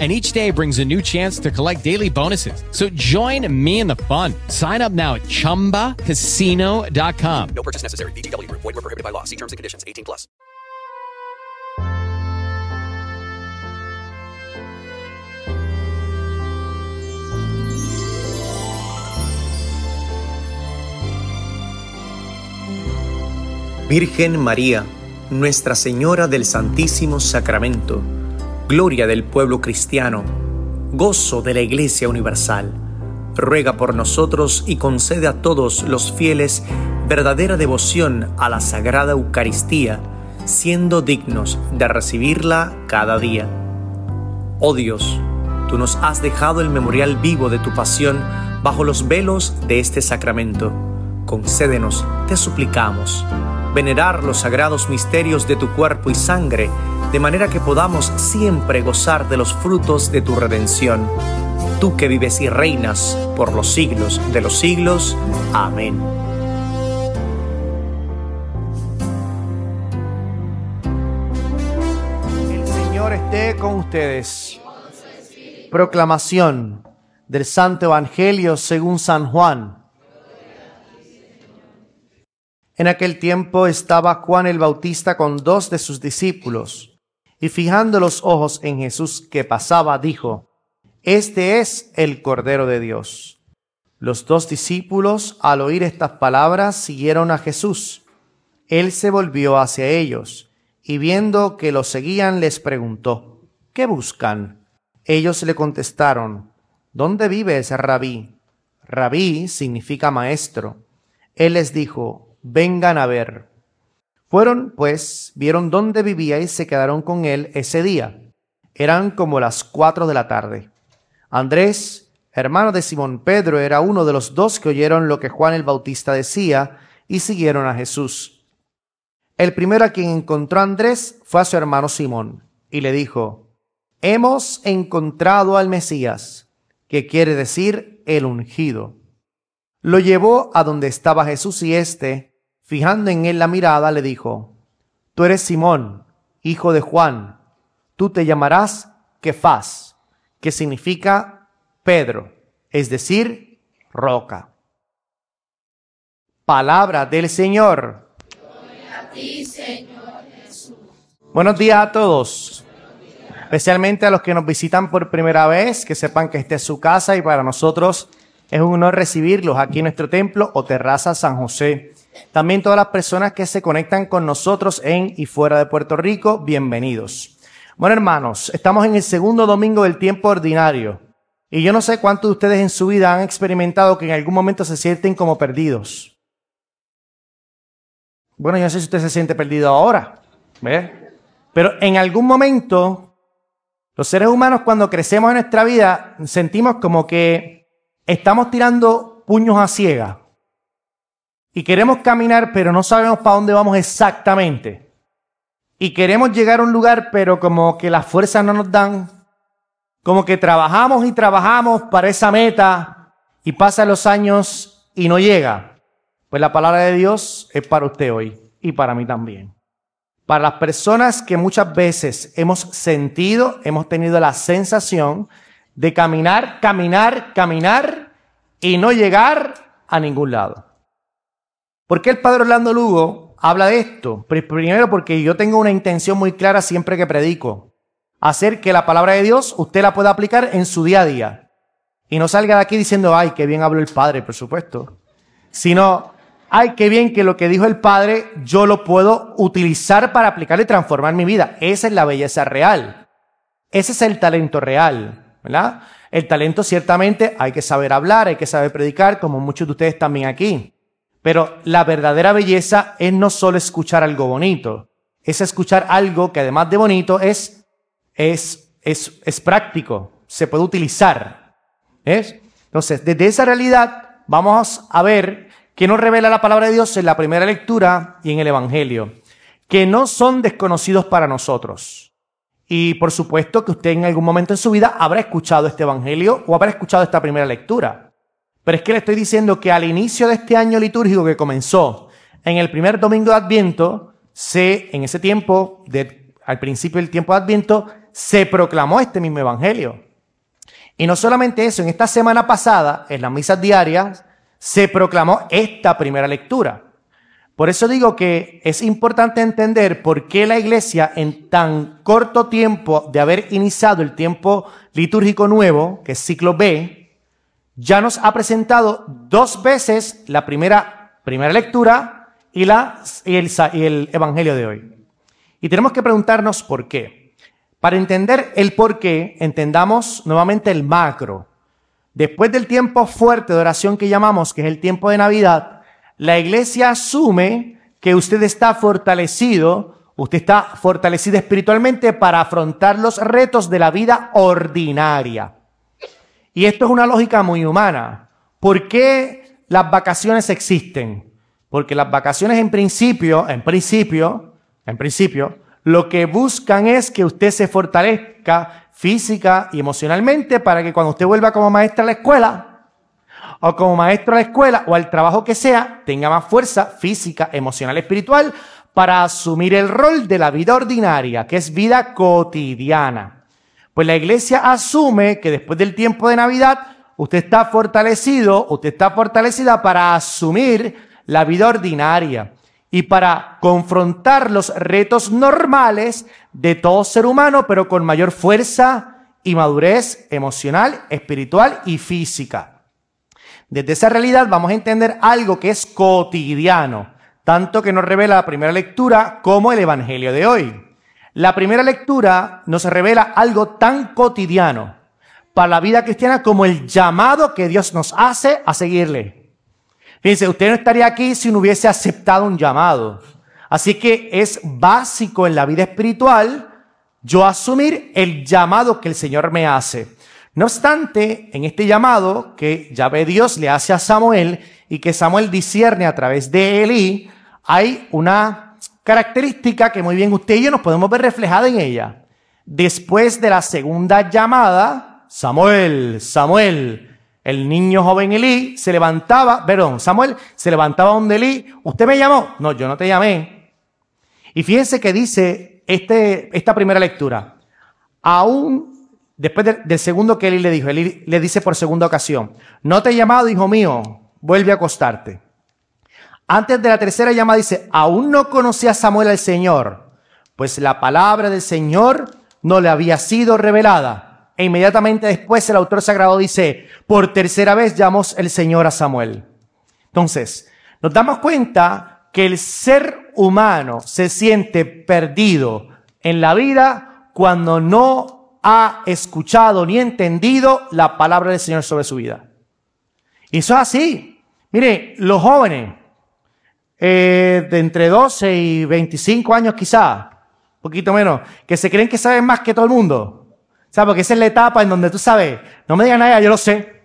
and each day brings a new chance to collect daily bonuses. So join me in the fun. Sign up now at ChumbaCasino.com. No purchase necessary. BGW. Void were prohibited by law. See terms and conditions. 18 plus. Virgen María, Nuestra Señora del Santísimo Sacramento, Gloria del pueblo cristiano, gozo de la Iglesia Universal, ruega por nosotros y concede a todos los fieles verdadera devoción a la Sagrada Eucaristía, siendo dignos de recibirla cada día. Oh Dios, tú nos has dejado el memorial vivo de tu pasión bajo los velos de este sacramento. Concédenos, te suplicamos, venerar los sagrados misterios de tu cuerpo y sangre, de manera que podamos siempre gozar de los frutos de tu redención. Tú que vives y reinas por los siglos de los siglos. Amén. El Señor esté con ustedes. Proclamación del Santo Evangelio según San Juan. En aquel tiempo estaba Juan el Bautista con dos de sus discípulos, y fijando los ojos en Jesús que pasaba, dijo, Este es el Cordero de Dios. Los dos discípulos, al oír estas palabras, siguieron a Jesús. Él se volvió hacia ellos, y viendo que los seguían, les preguntó, ¿qué buscan? Ellos le contestaron, ¿dónde vives, rabí? Rabí significa maestro. Él les dijo, vengan a ver. Fueron, pues, vieron dónde vivía y se quedaron con él ese día. Eran como las cuatro de la tarde. Andrés, hermano de Simón Pedro, era uno de los dos que oyeron lo que Juan el Bautista decía y siguieron a Jesús. El primero a quien encontró Andrés fue a su hermano Simón y le dijo, Hemos encontrado al Mesías, que quiere decir el ungido. Lo llevó a donde estaba Jesús y éste, fijando en él la mirada, le dijo, Tú eres Simón, hijo de Juan, tú te llamarás Kefas, que significa Pedro, es decir, roca. Palabra del Señor. Buenos días a todos, especialmente a los que nos visitan por primera vez, que sepan que esta es su casa y para nosotros es un honor recibirlos aquí en nuestro templo o terraza San José. También todas las personas que se conectan con nosotros en y fuera de Puerto Rico, bienvenidos. Bueno, hermanos, estamos en el segundo domingo del tiempo ordinario. Y yo no sé cuántos de ustedes en su vida han experimentado que en algún momento se sienten como perdidos. Bueno, yo no sé si usted se siente perdido ahora. Pero en algún momento, los seres humanos cuando crecemos en nuestra vida, sentimos como que estamos tirando puños a ciega. Y queremos caminar, pero no sabemos para dónde vamos exactamente. Y queremos llegar a un lugar, pero como que las fuerzas no nos dan. Como que trabajamos y trabajamos para esa meta y pasan los años y no llega. Pues la palabra de Dios es para usted hoy y para mí también. Para las personas que muchas veces hemos sentido, hemos tenido la sensación de caminar, caminar, caminar y no llegar a ningún lado. ¿Por qué el padre Orlando Lugo habla de esto? Primero porque yo tengo una intención muy clara siempre que predico. Hacer que la palabra de Dios usted la pueda aplicar en su día a día. Y no salga de aquí diciendo, ay, qué bien habló el padre, por supuesto. Sino, ay, qué bien que lo que dijo el padre yo lo puedo utilizar para aplicar y transformar mi vida. Esa es la belleza real. Ese es el talento real, ¿verdad? El talento ciertamente hay que saber hablar, hay que saber predicar, como muchos de ustedes también aquí. Pero la verdadera belleza es no solo escuchar algo bonito, es escuchar algo que además de bonito es, es, es, es práctico, se puede utilizar. ¿Ves? Entonces, desde esa realidad vamos a ver qué nos revela la palabra de Dios en la primera lectura y en el Evangelio. que no son desconocidos para nosotros. Y por supuesto que usted en algún momento en su vida habrá escuchado este Evangelio o habrá escuchado esta primera lectura. Pero es que le estoy diciendo que al inicio de este año litúrgico que comenzó en el primer domingo de Adviento, se, en ese tiempo, al principio del tiempo de Adviento, se proclamó este mismo Evangelio. Y no solamente eso, en esta semana pasada, en las misas diarias, se proclamó esta primera lectura. Por eso digo que es importante entender por qué la iglesia en tan corto tiempo de haber iniciado el tiempo litúrgico nuevo, que es ciclo B, ya nos ha presentado dos veces la primera, primera lectura y, la, y, el, y el Evangelio de hoy. Y tenemos que preguntarnos por qué. Para entender el por qué, entendamos nuevamente el macro. Después del tiempo fuerte de oración que llamamos, que es el tiempo de Navidad, la iglesia asume que usted está fortalecido, usted está fortalecido espiritualmente para afrontar los retos de la vida ordinaria. Y esto es una lógica muy humana. ¿Por qué las vacaciones existen? Porque las vacaciones en principio, en principio, en principio, lo que buscan es que usted se fortalezca física y emocionalmente para que cuando usted vuelva como maestra a la escuela, o como maestro a la escuela o al trabajo que sea, tenga más fuerza física, emocional, espiritual para asumir el rol de la vida ordinaria, que es vida cotidiana. Pues la iglesia asume que después del tiempo de Navidad, usted está fortalecido, usted está fortalecida para asumir la vida ordinaria y para confrontar los retos normales de todo ser humano, pero con mayor fuerza y madurez emocional, espiritual y física. Desde esa realidad vamos a entender algo que es cotidiano, tanto que nos revela la primera lectura como el Evangelio de hoy. La primera lectura nos revela algo tan cotidiano para la vida cristiana como el llamado que Dios nos hace a seguirle. Fíjense, usted no estaría aquí si no hubiese aceptado un llamado. Así que es básico en la vida espiritual yo asumir el llamado que el Señor me hace. No obstante, en este llamado que ya ve Dios le hace a Samuel y que Samuel discierne a través de Elí, hay una característica que muy bien usted y yo nos podemos ver reflejada en ella. Después de la segunda llamada, Samuel, Samuel, el niño joven Elí se levantaba, perdón, Samuel se levantaba donde Elí, ¿usted me llamó? No, yo no te llamé. Y fíjense que dice este, esta primera lectura, aún después del segundo que Elí le dijo, Elí le dice por segunda ocasión, no te he llamado, hijo mío, vuelve a acostarte. Antes de la tercera llamada dice, aún no conocía Samuel al Señor, pues la palabra del Señor no le había sido revelada. E inmediatamente después el autor sagrado dice, por tercera vez llamó el Señor a Samuel. Entonces, nos damos cuenta que el ser humano se siente perdido en la vida cuando no ha escuchado ni entendido la palabra del Señor sobre su vida. Y eso es así. Mire, los jóvenes, eh, de entre 12 y 25 años quizá, un poquito menos, que se creen que saben más que todo el mundo. ¿Sabes? Porque esa es la etapa en donde tú sabes, no me digan nada, yo lo sé.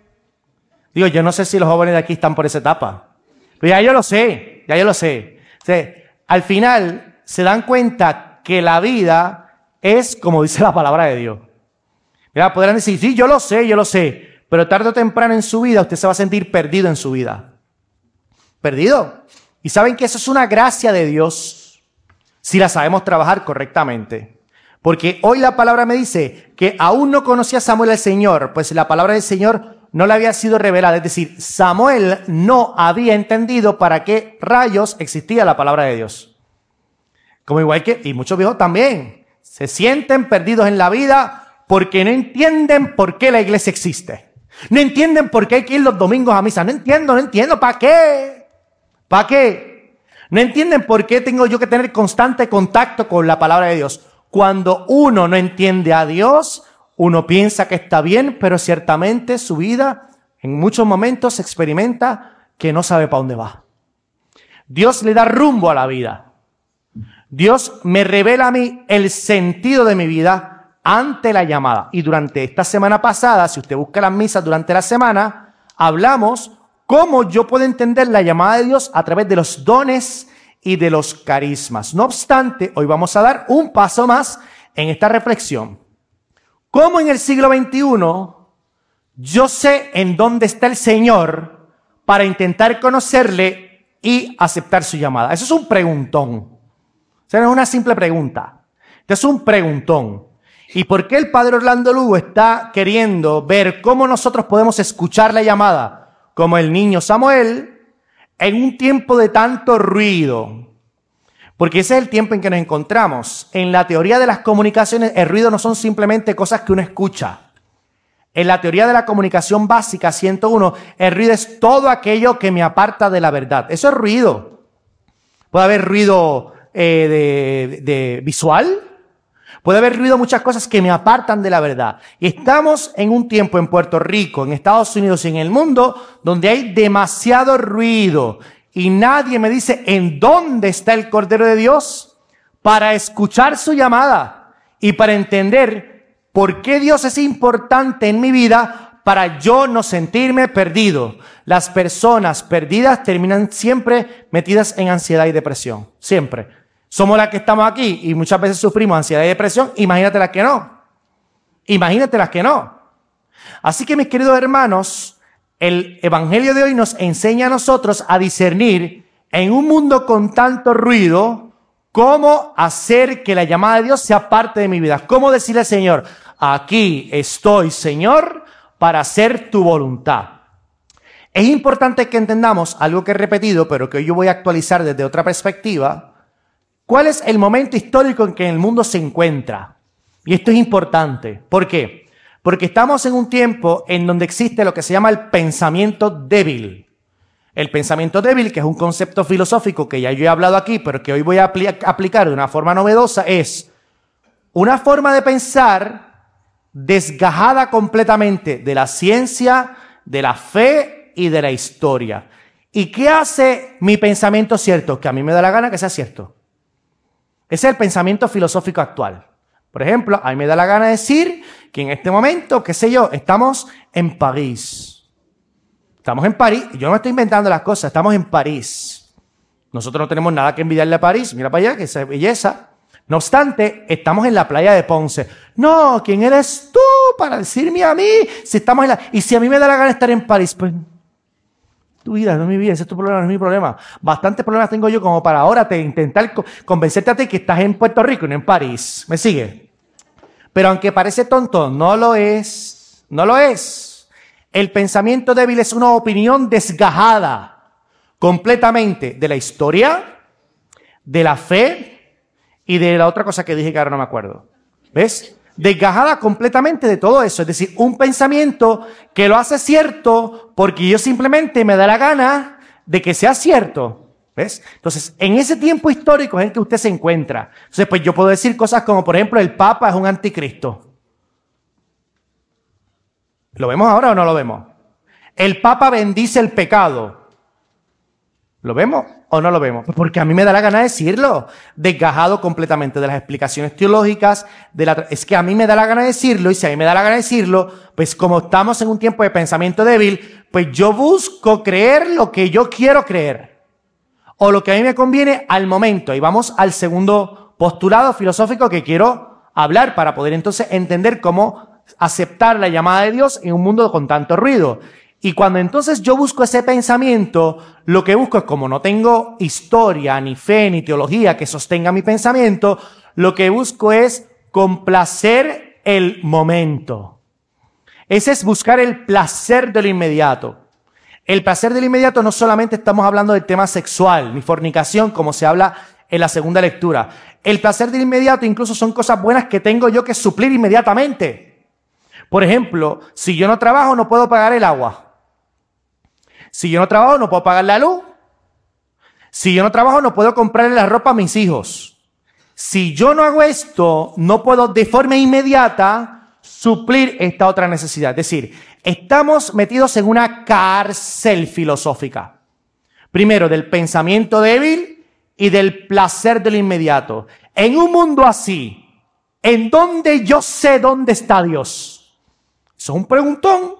Digo, yo no sé si los jóvenes de aquí están por esa etapa. Pero ya yo lo sé, ya yo lo sé. al final se dan cuenta que la vida es como dice la palabra de Dios. Mira, podrán decir, sí, yo lo sé, yo lo sé. Pero tarde o temprano en su vida usted se va a sentir perdido en su vida. ¿Perdido? Y saben que eso es una gracia de Dios si la sabemos trabajar correctamente. Porque hoy la palabra me dice que aún no conocía Samuel al Señor, pues la palabra del Señor no le había sido revelada. Es decir, Samuel no había entendido para qué rayos existía la palabra de Dios. Como igual que, y muchos viejos también, se sienten perdidos en la vida porque no entienden por qué la iglesia existe. No entienden por qué hay que ir los domingos a misa. No entiendo, no entiendo, ¿para qué? ¿Para qué? No entienden por qué tengo yo que tener constante contacto con la palabra de Dios. Cuando uno no entiende a Dios, uno piensa que está bien, pero ciertamente su vida en muchos momentos experimenta que no sabe para dónde va. Dios le da rumbo a la vida. Dios me revela a mí el sentido de mi vida ante la llamada. Y durante esta semana pasada, si usted busca las misas durante la semana, hablamos cómo yo puedo entender la llamada de Dios a través de los dones y de los carismas. No obstante, hoy vamos a dar un paso más en esta reflexión. ¿Cómo en el siglo XXI yo sé en dónde está el Señor para intentar conocerle y aceptar su llamada? Eso es un preguntón. O sea, no es una simple pregunta. es un preguntón. ¿Y por qué el padre Orlando Lugo está queriendo ver cómo nosotros podemos escuchar la llamada, como el niño Samuel, en un tiempo de tanto ruido? Porque ese es el tiempo en que nos encontramos. En la teoría de las comunicaciones, el ruido no son simplemente cosas que uno escucha. En la teoría de la comunicación básica 101, el ruido es todo aquello que me aparta de la verdad. Eso es ruido. Puede haber ruido eh, de visual, Puede haber ruido muchas cosas que me apartan de la verdad. Y estamos en un tiempo en Puerto Rico, en Estados Unidos y en el mundo donde hay demasiado ruido y nadie me dice en dónde está el Cordero de Dios para escuchar su llamada y para entender por qué Dios es importante en mi vida para yo no sentirme perdido. Las personas perdidas terminan siempre metidas en ansiedad y depresión. Siempre. Somos las que estamos aquí y muchas veces sufrimos ansiedad y depresión. Imagínate las que no. Imagínate las que no. Así que mis queridos hermanos, el Evangelio de hoy nos enseña a nosotros a discernir en un mundo con tanto ruido, cómo hacer que la llamada de Dios sea parte de mi vida. Cómo decirle Señor, aquí estoy, Señor, para hacer tu voluntad. Es importante que entendamos algo que he repetido, pero que hoy yo voy a actualizar desde otra perspectiva, ¿Cuál es el momento histórico en que el mundo se encuentra? Y esto es importante. ¿Por qué? Porque estamos en un tiempo en donde existe lo que se llama el pensamiento débil. El pensamiento débil, que es un concepto filosófico que ya yo he hablado aquí, pero que hoy voy a aplicar de una forma novedosa, es una forma de pensar desgajada completamente de la ciencia, de la fe y de la historia. ¿Y qué hace mi pensamiento cierto? Que a mí me da la gana que sea cierto. Ese es el pensamiento filosófico actual. Por ejemplo, a mí me da la gana decir que en este momento, qué sé yo, estamos en París. Estamos en París, yo no estoy inventando las cosas, estamos en París. Nosotros no tenemos nada que envidiarle a París, mira para allá, que esa belleza. No obstante, estamos en la playa de Ponce. No, ¿quién eres tú para decirme a mí si estamos en la... Y si a mí me da la gana estar en París, pues tu vida, no es mi vida, ese es tu problema, no es mi problema. Bastantes problemas tengo yo como para ahora te intentar convencerte a ti que estás en Puerto Rico y no en París. ¿Me sigue? Pero aunque parece tonto, no lo es. No lo es. El pensamiento débil es una opinión desgajada completamente de la historia, de la fe y de la otra cosa que dije que ahora no me acuerdo. ¿Ves? Desgajada completamente de todo eso. Es decir, un pensamiento que lo hace cierto porque yo simplemente me da la gana de que sea cierto. ¿Ves? Entonces, en ese tiempo histórico es en que usted se encuentra. Entonces, pues yo puedo decir cosas como, por ejemplo, el Papa es un anticristo. ¿Lo vemos ahora o no lo vemos? El Papa bendice el pecado. ¿Lo vemos? O no lo vemos? Pues porque a mí me da la gana decirlo, desgajado completamente de las explicaciones teológicas, de la, es que a mí me da la gana decirlo, y si a mí me da la gana decirlo, pues como estamos en un tiempo de pensamiento débil, pues yo busco creer lo que yo quiero creer, o lo que a mí me conviene al momento. Y vamos al segundo postulado filosófico que quiero hablar para poder entonces entender cómo aceptar la llamada de Dios en un mundo con tanto ruido. Y cuando entonces yo busco ese pensamiento, lo que busco es como no tengo historia, ni fe, ni teología que sostenga mi pensamiento, lo que busco es complacer el momento. Ese es buscar el placer de lo inmediato. El placer del inmediato no solamente estamos hablando del tema sexual, ni fornicación, como se habla en la segunda lectura. El placer del inmediato incluso son cosas buenas que tengo yo que suplir inmediatamente. Por ejemplo, si yo no trabajo, no puedo pagar el agua. Si yo no trabajo, no puedo pagar la luz. Si yo no trabajo, no puedo comprarle la ropa a mis hijos. Si yo no hago esto, no puedo de forma inmediata suplir esta otra necesidad. Es decir, estamos metidos en una cárcel filosófica. Primero, del pensamiento débil y del placer del inmediato. En un mundo así, en donde yo sé dónde está Dios. es un preguntón.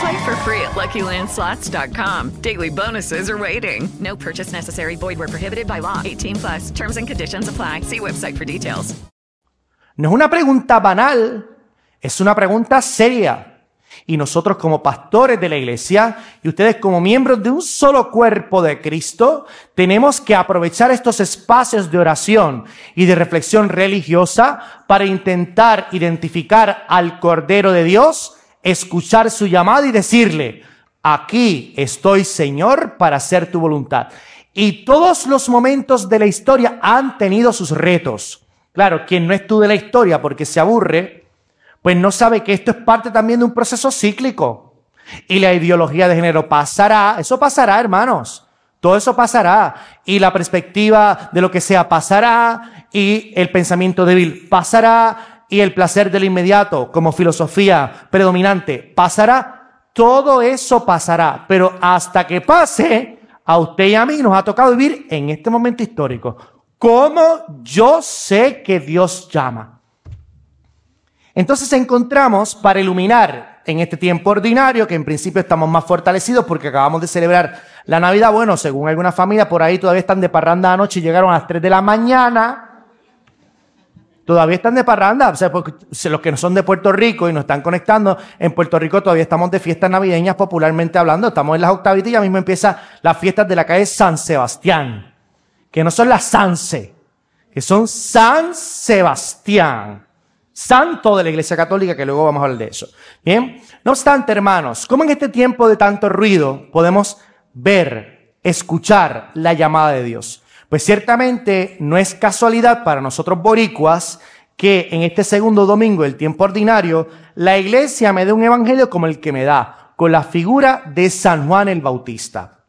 Play for free at LuckyLandSlots.com. Daily bonuses are waiting. No purchase necessary. Void where prohibited by law. 18 plus. Terms and conditions apply. See website for details. No es una pregunta banal, es una pregunta seria. Y nosotros como pastores de la iglesia y ustedes como miembros de un solo cuerpo de Cristo, tenemos que aprovechar estos espacios de oración y de reflexión religiosa para intentar identificar al Cordero de Dios, escuchar su llamada y decirle, aquí estoy Señor para hacer tu voluntad. Y todos los momentos de la historia han tenido sus retos. Claro, quien no estudia la historia porque se aburre, pues no sabe que esto es parte también de un proceso cíclico. Y la ideología de género pasará, eso pasará, hermanos. Todo eso pasará. Y la perspectiva de lo que sea pasará. Y el pensamiento débil pasará. Y el placer del inmediato como filosofía predominante pasará. Todo eso pasará. Pero hasta que pase, a usted y a mí nos ha tocado vivir en este momento histórico. ¿Cómo yo sé que Dios llama? Entonces encontramos para iluminar en este tiempo ordinario, que en principio estamos más fortalecidos porque acabamos de celebrar la Navidad, bueno, según alguna familia por ahí todavía están de parranda anoche y llegaron a las 3 de la mañana. Todavía están de parranda, o sea, los que no son de Puerto Rico y nos están conectando, en Puerto Rico todavía estamos de fiestas navideñas popularmente hablando, estamos en las octavitas y ya mismo empiezan las fiestas de la calle San Sebastián, que no son las Sanse, que son San Sebastián santo de la Iglesia Católica, que luego vamos a hablar de eso. Bien, no obstante, hermanos, ¿cómo en este tiempo de tanto ruido podemos ver, escuchar la llamada de Dios? Pues ciertamente no es casualidad para nosotros boricuas que en este segundo domingo del tiempo ordinario, la iglesia me dé un evangelio como el que me da, con la figura de San Juan el Bautista.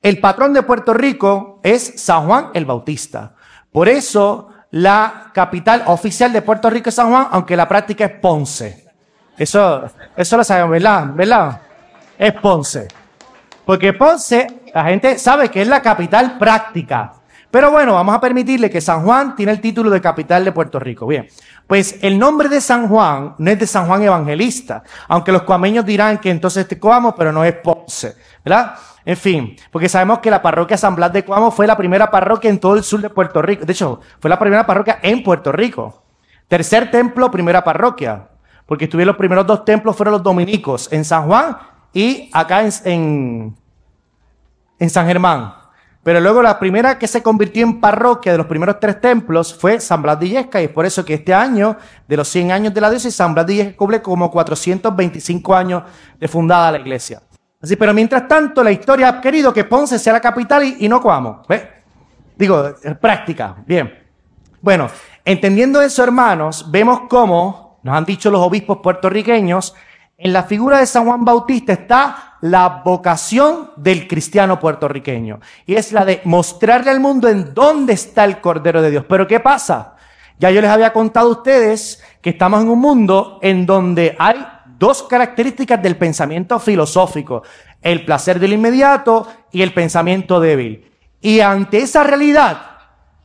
El patrón de Puerto Rico es San Juan el Bautista. Por eso la capital oficial de Puerto Rico es San Juan, aunque la práctica es Ponce. Eso, eso lo sabemos, ¿verdad? ¿Verdad? Es Ponce. Porque Ponce, la gente sabe que es la capital práctica. Pero bueno, vamos a permitirle que San Juan tiene el título de capital de Puerto Rico. Bien, pues el nombre de San Juan no es de San Juan Evangelista, aunque los cuameños dirán que entonces te Coamo, pero no es Ponce, ¿verdad? En fin, porque sabemos que la parroquia San Blas de Cuamo fue la primera parroquia en todo el sur de Puerto Rico. De hecho, fue la primera parroquia en Puerto Rico. Tercer templo, primera parroquia. Porque estuvieron los primeros dos templos, fueron los dominicos, en San Juan y acá en, en, San Germán. Pero luego la primera que se convirtió en parroquia de los primeros tres templos fue San Blas de y es por eso que este año, de los 100 años de la diócesis, San Blas de Illesca cumple como 425 años de fundada la iglesia. Así, pero mientras tanto, la historia ha querido que Ponce sea la capital y, no Coamo. ¿Ve? Digo, práctica. Bien. Bueno, entendiendo eso, hermanos, vemos cómo, nos han dicho los obispos puertorriqueños, en la figura de San Juan Bautista está la vocación del cristiano puertorriqueño. Y es la de mostrarle al mundo en dónde está el Cordero de Dios. Pero ¿qué pasa? Ya yo les había contado a ustedes que estamos en un mundo en donde hay dos características del pensamiento filosófico, el placer del inmediato y el pensamiento débil. Y ante esa realidad,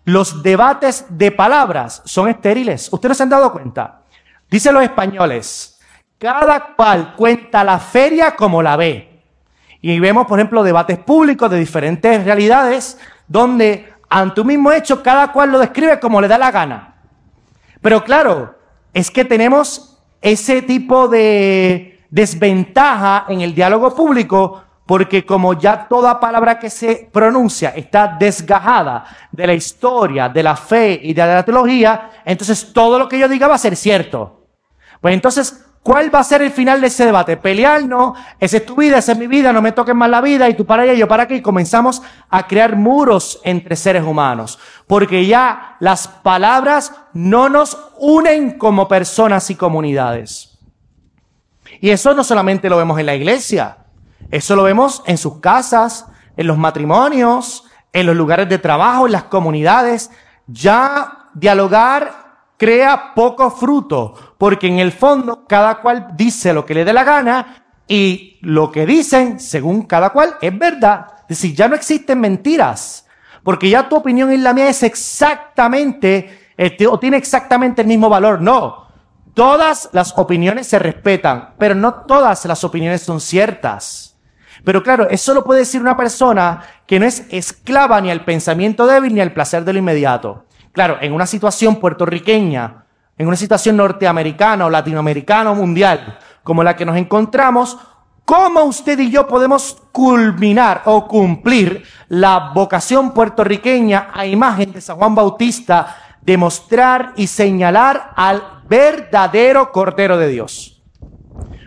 los debates de palabras son estériles. ¿Ustedes se han dado cuenta? Dicen los españoles, cada cual cuenta la feria como la ve. Y vemos, por ejemplo, debates públicos de diferentes realidades donde ante un mismo hecho cada cual lo describe como le da la gana. Pero claro, es que tenemos ese tipo de desventaja en el diálogo público porque como ya toda palabra que se pronuncia está desgajada de la historia, de la fe y de la teología, entonces todo lo que yo diga va a ser cierto. Pues entonces, ¿cuál va a ser el final de ese debate? Pelear, no, esa es tu vida, esa es mi vida, no me toques más la vida y tú para allá, yo para aquí, y comenzamos a crear muros entre seres humanos, porque ya las palabras no nos unen como personas y comunidades. Y eso no solamente lo vemos en la iglesia, eso lo vemos en sus casas, en los matrimonios, en los lugares de trabajo, en las comunidades. Ya dialogar crea poco fruto, porque en el fondo cada cual dice lo que le dé la gana y lo que dicen, según cada cual, es verdad. Es decir, ya no existen mentiras, porque ya tu opinión y la mía es exactamente, este, o tiene exactamente el mismo valor. No, todas las opiniones se respetan, pero no todas las opiniones son ciertas. Pero claro, eso lo puede decir una persona que no es esclava ni al pensamiento débil ni al placer de lo inmediato. Claro, en una situación puertorriqueña, en una situación norteamericana o latinoamericana o mundial, como la que nos encontramos, ¿cómo usted y yo podemos culminar o cumplir la vocación puertorriqueña a imagen de San Juan Bautista de mostrar y señalar al verdadero Cordero de Dios?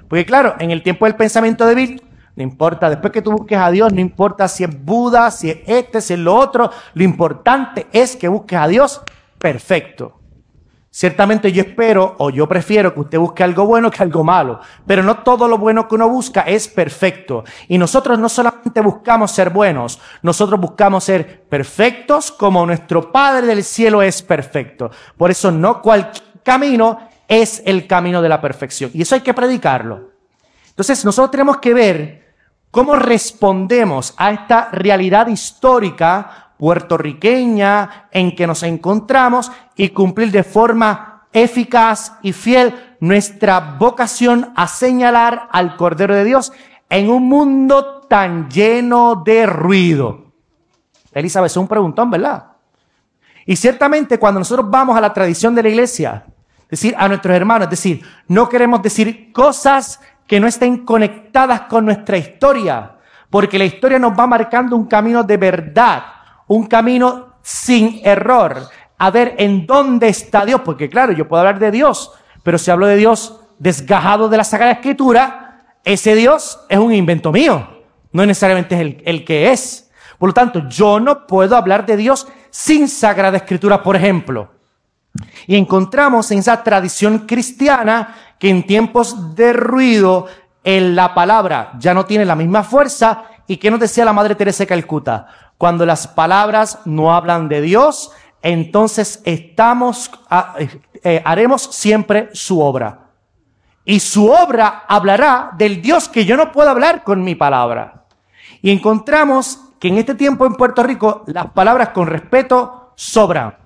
Porque claro, en el tiempo del pensamiento débil, no importa, después que tú busques a Dios, no importa si es Buda, si es este, si es lo otro, lo importante es que busques a Dios perfecto. Ciertamente yo espero o yo prefiero que usted busque algo bueno que algo malo, pero no todo lo bueno que uno busca es perfecto. Y nosotros no solamente buscamos ser buenos, nosotros buscamos ser perfectos como nuestro Padre del cielo es perfecto. Por eso no cualquier camino es el camino de la perfección. Y eso hay que predicarlo. Entonces nosotros tenemos que ver cómo respondemos a esta realidad histórica puertorriqueña en que nos encontramos y cumplir de forma eficaz y fiel nuestra vocación a señalar al Cordero de Dios en un mundo tan lleno de ruido. Elizabeth, es un preguntón, ¿verdad? Y ciertamente cuando nosotros vamos a la tradición de la iglesia, decir a nuestros hermanos, es decir, no queremos decir cosas que no estén conectadas con nuestra historia, porque la historia nos va marcando un camino de verdad, un camino sin error, a ver en dónde está Dios, porque claro, yo puedo hablar de Dios, pero si hablo de Dios desgajado de la Sagrada Escritura, ese Dios es un invento mío, no necesariamente es el, el que es. Por lo tanto, yo no puedo hablar de Dios sin Sagrada Escritura, por ejemplo. Y encontramos en esa tradición cristiana que en tiempos de ruido, en la palabra ya no tiene la misma fuerza. ¿Y qué nos decía la Madre Teresa Calcuta? Cuando las palabras no hablan de Dios, entonces estamos, ah, eh, eh, haremos siempre su obra. Y su obra hablará del Dios que yo no puedo hablar con mi palabra. Y encontramos que en este tiempo en Puerto Rico las palabras con respeto sobran.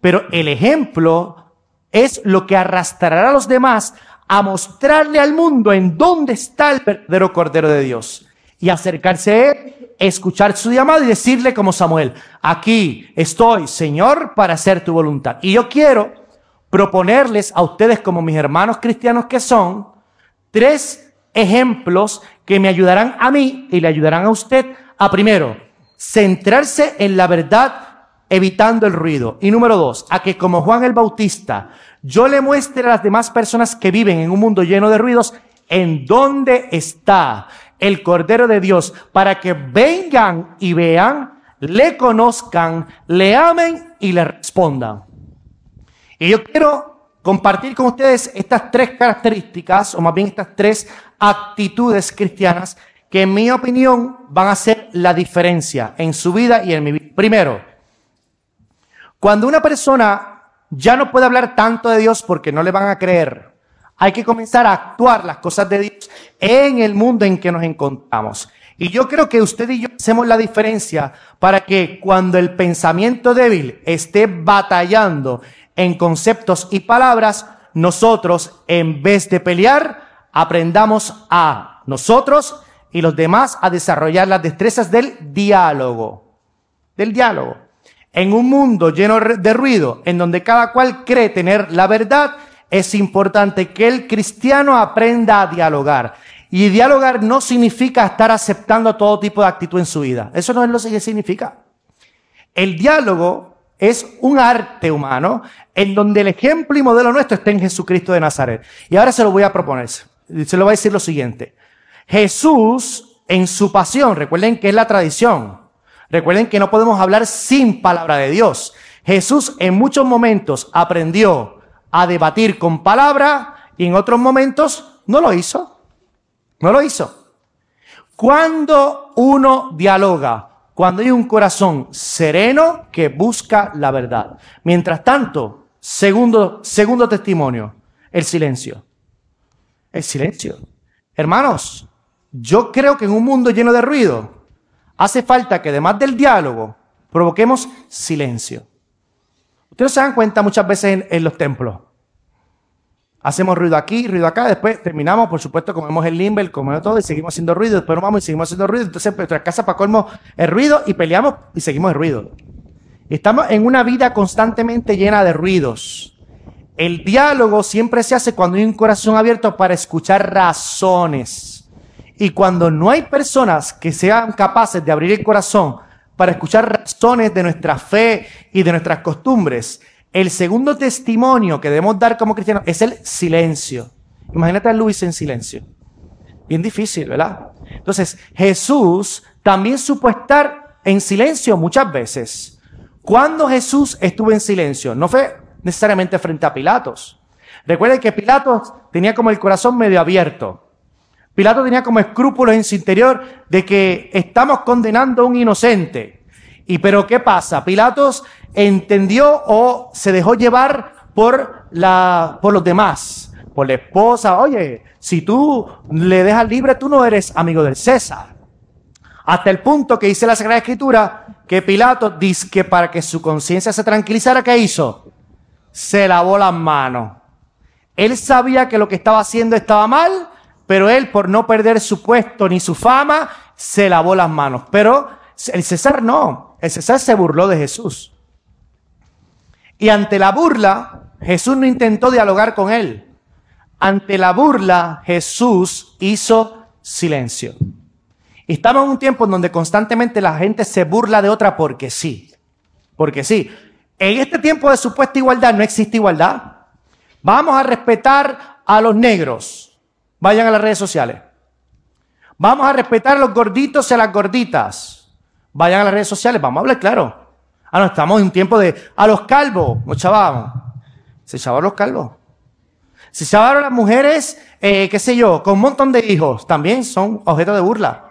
Pero el ejemplo es lo que arrastrará a los demás a mostrarle al mundo en dónde está el verdadero Cordero de Dios y acercarse a él, escuchar su llamado y decirle como Samuel, aquí estoy, Señor, para hacer tu voluntad. Y yo quiero proponerles a ustedes como mis hermanos cristianos que son, tres ejemplos que me ayudarán a mí y le ayudarán a usted a primero, centrarse en la verdad evitando el ruido. Y número dos, a que como Juan el Bautista, yo le muestre a las demás personas que viven en un mundo lleno de ruidos en dónde está el Cordero de Dios para que vengan y vean, le conozcan, le amen y le respondan. Y yo quiero compartir con ustedes estas tres características, o más bien estas tres actitudes cristianas, que en mi opinión van a hacer la diferencia en su vida y en mi vida. Primero, cuando una persona ya no puede hablar tanto de Dios porque no le van a creer, hay que comenzar a actuar las cosas de Dios en el mundo en que nos encontramos. Y yo creo que usted y yo hacemos la diferencia para que cuando el pensamiento débil esté batallando en conceptos y palabras, nosotros, en vez de pelear, aprendamos a nosotros y los demás a desarrollar las destrezas del diálogo. Del diálogo. En un mundo lleno de ruido, en donde cada cual cree tener la verdad, es importante que el cristiano aprenda a dialogar. Y dialogar no significa estar aceptando todo tipo de actitud en su vida. Eso no es lo que significa. El diálogo es un arte humano en donde el ejemplo y modelo nuestro está en Jesucristo de Nazaret. Y ahora se lo voy a proponer. Se lo voy a decir lo siguiente. Jesús en su pasión, recuerden que es la tradición. Recuerden que no podemos hablar sin palabra de Dios. Jesús en muchos momentos aprendió a debatir con palabra y en otros momentos no lo hizo. No lo hizo. Cuando uno dialoga, cuando hay un corazón sereno que busca la verdad. Mientras tanto, Segundo, segundo testimonio, el silencio. El silencio. Hermanos, yo creo que en un mundo lleno de ruido hace falta que además del diálogo provoquemos silencio. Ustedes se dan cuenta muchas veces en, los templos. Hacemos ruido aquí, ruido acá, después terminamos, por supuesto, comemos el limber, comemos todo y seguimos haciendo ruido, después nos vamos y seguimos haciendo ruido, entonces nuestra casa para colmo el ruido y peleamos y seguimos el ruido. Estamos en una vida constantemente llena de ruidos. El diálogo siempre se hace cuando hay un corazón abierto para escuchar razones. Y cuando no hay personas que sean capaces de abrir el corazón para escuchar razones de nuestra fe y de nuestras costumbres, el segundo testimonio que debemos dar como cristianos es el silencio. Imagínate a Luis en silencio. Bien difícil, ¿verdad? Entonces, Jesús también supo estar en silencio muchas veces. Cuando Jesús estuvo en silencio, no fue necesariamente frente a Pilatos. Recuerden que Pilatos tenía como el corazón medio abierto. Pilato tenía como escrúpulos en su interior de que estamos condenando a un inocente. Y pero ¿qué pasa? Pilatos entendió o se dejó llevar por, la, por los demás, por la esposa. Oye, si tú le dejas libre, tú no eres amigo del César. Hasta el punto que dice la Sagrada Escritura que Pilato dice que para que su conciencia se tranquilizara, ¿qué hizo? Se lavó las manos. Él sabía que lo que estaba haciendo estaba mal, pero él, por no perder su puesto ni su fama, se lavó las manos. Pero el César no. El César se burló de Jesús. Y ante la burla, Jesús no intentó dialogar con él. Ante la burla, Jesús hizo silencio. Estamos en un tiempo en donde constantemente la gente se burla de otra porque sí. Porque sí. En este tiempo de supuesta igualdad no existe igualdad. Vamos a respetar a los negros. Vayan a las redes sociales. Vamos a respetar a los gorditos y a las gorditas. Vayan a las redes sociales. Vamos a hablar claro. Ah, no, estamos en un tiempo de a los calvos, nos chavamos. Se chavaron los calvos. Se chavaron las mujeres, eh, qué sé yo, con un montón de hijos. También son objetos de burla.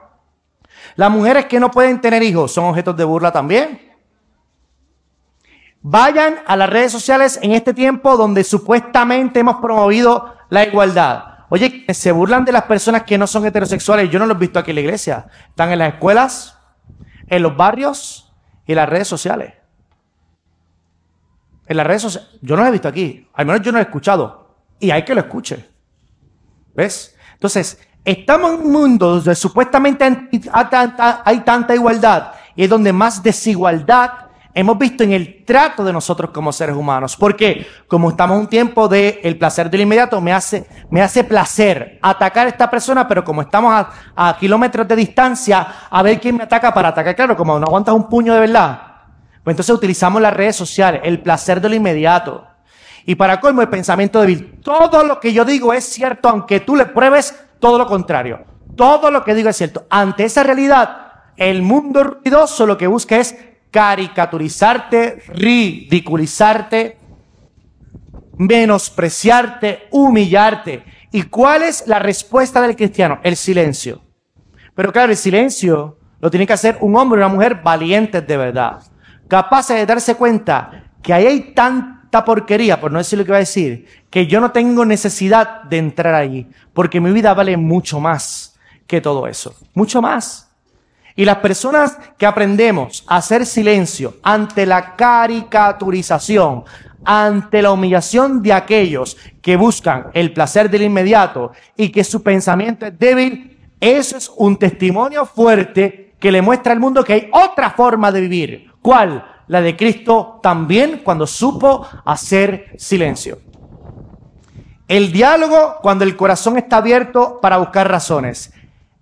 Las mujeres que no pueden tener hijos son objetos de burla también. Vayan a las redes sociales en este tiempo donde supuestamente hemos promovido la igualdad. Oye, se burlan de las personas que no son heterosexuales. Yo no los he visto aquí en la iglesia. Están en las escuelas, en los barrios, y las redes sociales. En las redes sociales, yo no lo he visto aquí, al menos yo no lo he escuchado. Y hay que lo escuche. ¿Ves? Entonces, estamos en un mundo donde supuestamente hay tanta igualdad y es donde más desigualdad hemos visto en el trato de nosotros como seres humanos. Porque como estamos en un tiempo de el placer del inmediato, me hace, me hace placer atacar a esta persona, pero como estamos a, a, kilómetros de distancia, a ver quién me ataca para atacar. Claro, como no aguantas un puño de verdad, pues entonces utilizamos las redes sociales, el placer de lo inmediato. Y para colmo, el pensamiento débil. Todo lo que yo digo es cierto, aunque tú le pruebes todo lo contrario. Todo lo que digo es cierto. Ante esa realidad, el mundo ruidoso lo que busca es caricaturizarte, ridiculizarte, menospreciarte, humillarte. ¿Y cuál es la respuesta del cristiano? El silencio. Pero claro, el silencio lo tiene que hacer un hombre y una mujer valientes de verdad, capaces de darse cuenta que ahí hay tanta porquería, por no decir lo que va a decir, que yo no tengo necesidad de entrar allí, porque mi vida vale mucho más que todo eso, mucho más. Y las personas que aprendemos a hacer silencio ante la caricaturización, ante la humillación de aquellos que buscan el placer del inmediato y que su pensamiento es débil, eso es un testimonio fuerte que le muestra al mundo que hay otra forma de vivir. ¿Cuál? La de Cristo también cuando supo hacer silencio. El diálogo cuando el corazón está abierto para buscar razones.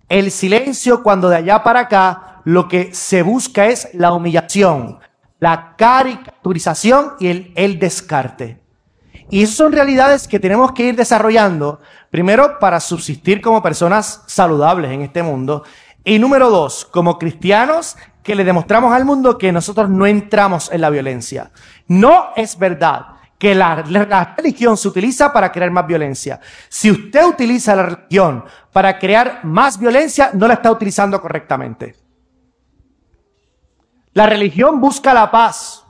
El silencio cuando de allá para acá lo que se busca es la humillación, la caricaturización y el, descarte. Y esas son realidades que tenemos que ir desarrollando, primero para subsistir como personas saludables en este mundo, y número dos, como cristianos que le demostramos al mundo que nosotros no entramos en la violencia. No es verdad que la, religión se utiliza para crear más violencia. Si usted utiliza la religión para crear más violencia, no la está utilizando correctamente. La religión busca la paz.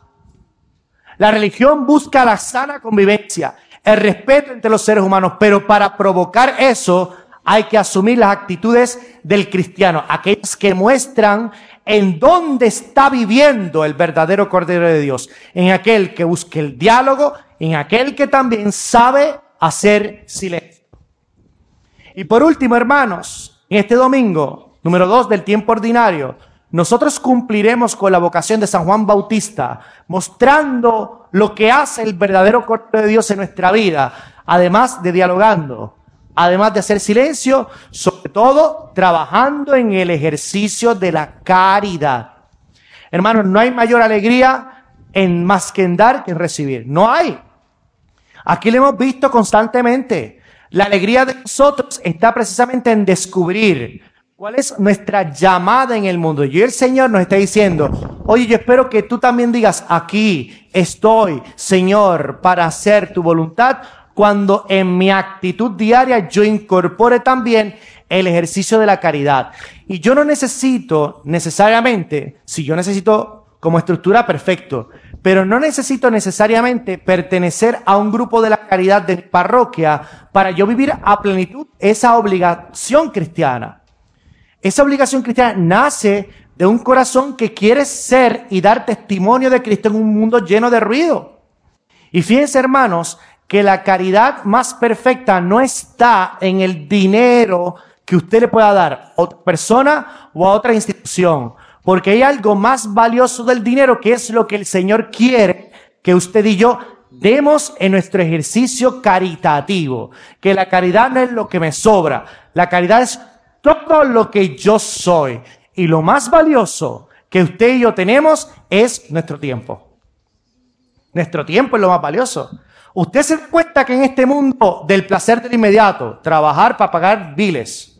La religión busca la sana convivencia, el respeto entre los seres humanos, pero para provocar eso hay que asumir las actitudes del cristiano, aquellas que muestran en dónde está viviendo el verdadero Cordero de Dios, en aquel que busque el diálogo, en aquel que también sabe hacer silencio. Y por último, hermanos, en este domingo, número dos del tiempo ordinario, nosotros cumpliremos con la vocación de San Juan Bautista, mostrando lo que hace el verdadero Cordero de Dios en nuestra vida, además de dialogando, además de hacer silencio, sobre todo trabajando en el ejercicio de la caridad. Hermanos, no hay mayor alegría en más que en dar que en recibir. No hay. Aquí lo hemos visto constantemente. La alegría de nosotros está precisamente en descubrir cuál es nuestra llamada en el mundo. Y el Señor nos está diciendo, oye, yo espero que tú también digas, aquí estoy, Señor, para hacer tu voluntad, cuando en mi actitud diaria yo incorpore también el ejercicio de la caridad. Y yo no necesito necesariamente, si yo necesito como estructura, perfecto, pero no necesito necesariamente pertenecer a un grupo de la caridad de parroquia para yo vivir a plenitud esa obligación cristiana. Esa obligación cristiana nace de un corazón que quiere ser y dar testimonio de Cristo en un mundo lleno de ruido. Y fíjense, hermanos, que la caridad más perfecta no está en el dinero que usted le pueda dar a otra persona o a otra institución porque hay algo más valioso del dinero que es lo que el Señor quiere que usted y yo demos en nuestro ejercicio caritativo. Que la caridad no es lo que me sobra, la caridad es todo lo que yo soy. Y lo más valioso que usted y yo tenemos es nuestro tiempo. Nuestro tiempo es lo más valioso. Usted se da cuenta que en este mundo del placer del inmediato, trabajar para pagar biles,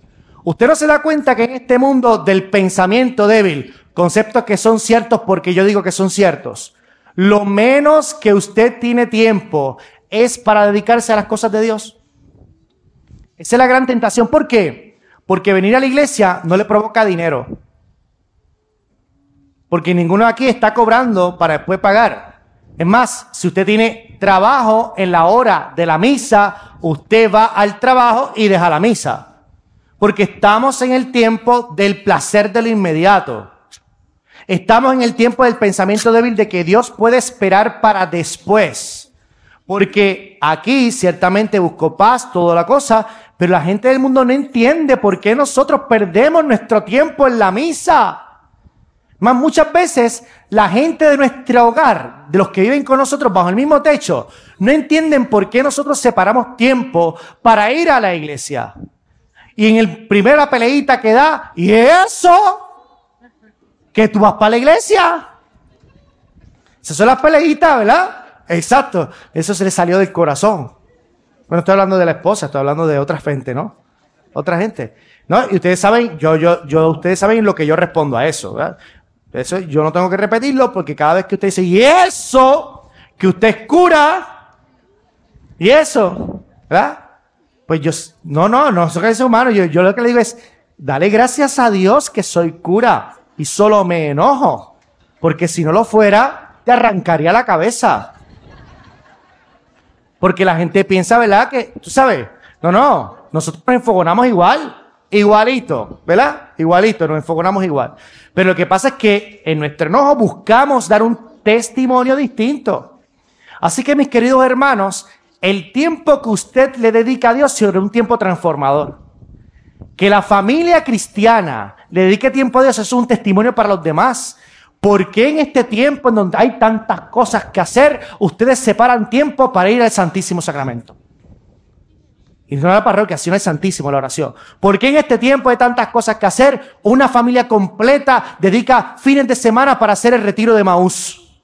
Usted no se da cuenta que en este mundo del pensamiento débil, conceptos que son ciertos porque yo digo que son ciertos, lo menos que usted tiene tiempo es para dedicarse a las cosas de Dios. Esa es la gran tentación. ¿Por qué? Porque venir a la iglesia no le provoca dinero. Porque ninguno aquí está cobrando para después pagar. Es más, si usted tiene trabajo en la hora de la misa, usted va al trabajo y deja la misa. Porque estamos en el tiempo del placer de lo inmediato. Estamos en el tiempo del pensamiento débil de que Dios puede esperar para después. Porque aquí ciertamente busco paz, toda la cosa, pero la gente del mundo no entiende por qué nosotros perdemos nuestro tiempo en la misa. Más muchas veces la gente de nuestro hogar, de los que viven con nosotros bajo el mismo techo, no entienden por qué nosotros separamos tiempo para ir a la iglesia y en el primera peleita que da, y eso, que tú vas para la iglesia. Esas son las peleitas, ¿verdad? Exacto, eso se le salió del corazón. Bueno, estoy hablando de la esposa, estoy hablando de otra gente, ¿no? Otra gente. ¿No? Y ustedes saben, yo, yo, yo, ustedes saben lo que yo respondo a eso, ¿verdad? Eso yo no tengo que repetirlo porque cada vez que usted dice, y eso, que usted es cura, y eso, ¿verdad? Pues yo, no, no, no soy ese humano. Yo, yo lo que le digo es, dale gracias a Dios que soy cura y solo me enojo. Porque si no lo fuera, te arrancaría la cabeza. Porque la gente piensa, ¿verdad? Que, tú sabes, no, no, nosotros nos enfogonamos igual, igualito, ¿verdad? Igualito, nos enfogonamos igual. Pero lo que pasa es que en nuestro enojo buscamos dar un testimonio distinto. Así que mis queridos hermanos, el tiempo que usted le dedica a Dios será un tiempo transformador. Que la familia cristiana le dedique tiempo a Dios es un testimonio para los demás. ¿Por qué en este tiempo en donde hay tantas cosas que hacer, ustedes separan tiempo para ir al Santísimo Sacramento? Y no la parroquia, sino al Santísimo, la oración. ¿Por qué en este tiempo hay tantas cosas que hacer, una familia completa dedica fines de semana para hacer el retiro de Maús?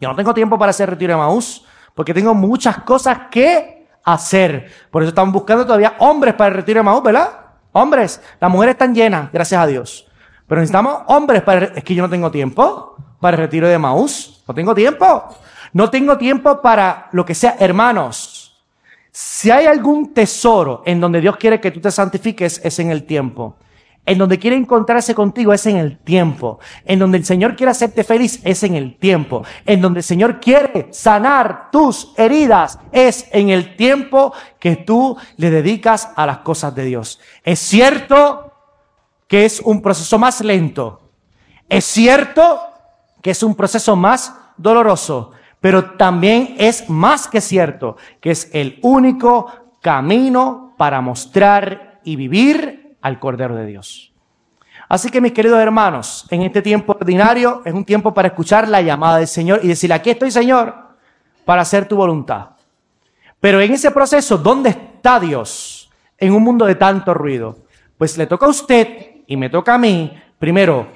Yo no tengo tiempo para hacer el retiro de Maús porque tengo muchas cosas que hacer. Por eso estamos buscando todavía hombres para el retiro de Maús, ¿verdad? Hombres, las mujeres están llenas, gracias a Dios. Pero necesitamos hombres para... Es que yo no tengo tiempo para el retiro de Maús. No tengo tiempo. No tengo tiempo para lo que sea. Hermanos, si hay algún tesoro en donde Dios quiere que tú te santifiques, es en el tiempo. En donde quiere encontrarse contigo es en el tiempo. En donde el Señor quiere hacerte feliz es en el tiempo. En donde el Señor quiere sanar tus heridas es en el tiempo que tú le dedicas a las cosas de Dios. Es cierto que es un proceso más lento. Es cierto que es un proceso más doloroso, pero también es más que cierto que es el único camino para mostrar y vivir al Cordero de Dios. Así que mis queridos hermanos, en este tiempo ordinario es un tiempo para escuchar la llamada del Señor y decirle, aquí estoy Señor, para hacer tu voluntad. Pero en ese proceso, ¿dónde está Dios? En un mundo de tanto ruido. Pues le toca a usted y me toca a mí, primero,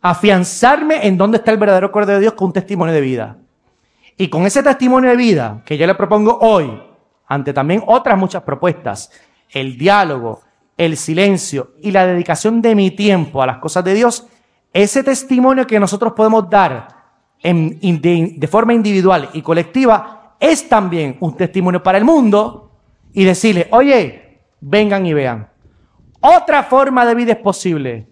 afianzarme en dónde está el verdadero Cordero de Dios con un testimonio de vida. Y con ese testimonio de vida que yo le propongo hoy, ante también otras muchas propuestas, el diálogo, el silencio y la dedicación de mi tiempo a las cosas de Dios, ese testimonio que nosotros podemos dar de, de forma individual y colectiva es también un testimonio para el mundo y decirle, oye, vengan y vean. Otra forma de vida es posible.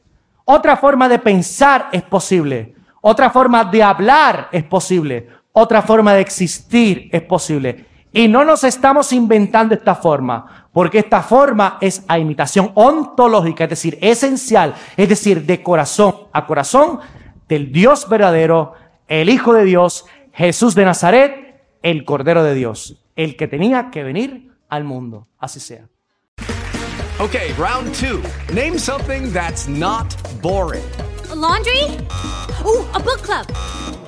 Otra forma de pensar es posible. Otra forma de hablar es posible. Otra forma de existir es posible. Y no nos estamos inventando esta forma, porque esta forma es a imitación ontológica, es decir, esencial, es decir, de corazón a corazón del Dios verdadero, el Hijo de Dios, Jesús de Nazaret, el Cordero de Dios, el que tenía que venir al mundo. Así sea. Okay, round two. Name something that's not boring. A laundry? Ooh, a book club.